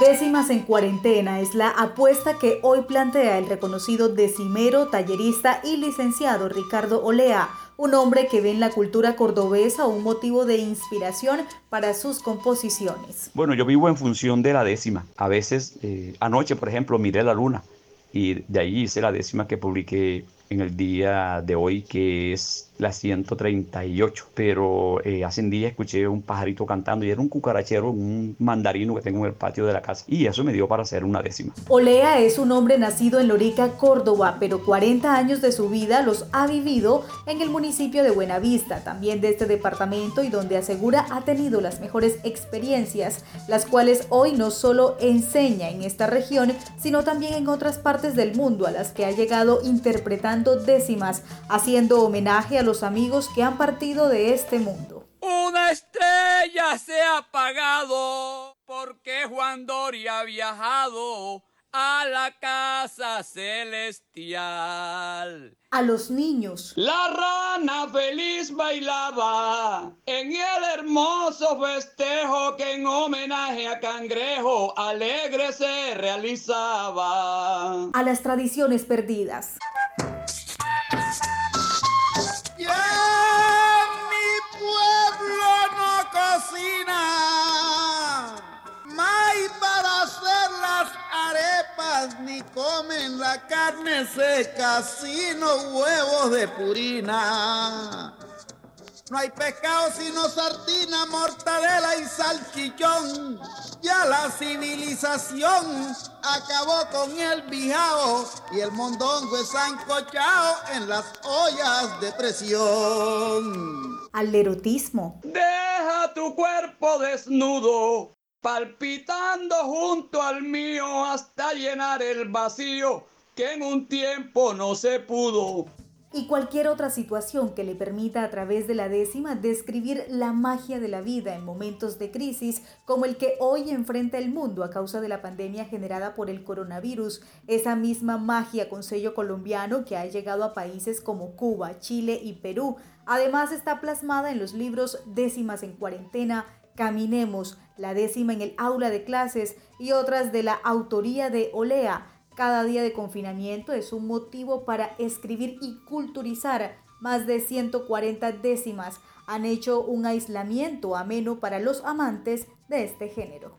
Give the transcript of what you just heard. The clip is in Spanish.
Décimas en cuarentena es la apuesta que hoy plantea el reconocido decimero, tallerista y licenciado Ricardo Olea, un hombre que ve en la cultura cordobesa un motivo de inspiración para sus composiciones. Bueno, yo vivo en función de la décima. A veces, eh, anoche, por ejemplo, miré la luna y de ahí hice la décima que publiqué en el día de hoy, que es la 138. Pero eh, hace un día escuché un pajarito cantando y era un cucarachero, un mandarino que tengo en el patio de la casa. Y eso me dio para hacer una décima. Olea es un hombre nacido en Lorica, Córdoba, pero 40 años de su vida los ha vivido en el municipio de Buenavista, también de este departamento y donde asegura ha tenido las mejores experiencias, las cuales hoy no solo enseña en esta región, sino también en otras partes del mundo a las que ha llegado interpretando décimas, haciendo homenaje a los amigos que han partido de este mundo. Una estrella se ha apagado porque Juan Doria ha viajado a la casa celestial. A los niños. La rana feliz bailaba en el hermoso festejo que en homenaje a Cangrejo alegre se realizaba. A las tradiciones perdidas. Ni comen la carne seca, sino huevos de purina. No hay pescado sino sardina, mortadela y salchichón. Ya la civilización acabó con el bijao y el mondongo es ancochado en las ollas de presión. Al erotismo. Deja tu cuerpo desnudo palpitando junto al mío hasta llenar el vacío que en un tiempo no se pudo. Y cualquier otra situación que le permita a través de la décima describir la magia de la vida en momentos de crisis como el que hoy enfrenta el mundo a causa de la pandemia generada por el coronavirus, esa misma magia con sello colombiano que ha llegado a países como Cuba, Chile y Perú. Además está plasmada en los libros Décimas en cuarentena, Caminemos, la décima en el aula de clases y otras de la autoría de Olea. Cada día de confinamiento es un motivo para escribir y culturizar. Más de 140 décimas han hecho un aislamiento ameno para los amantes de este género.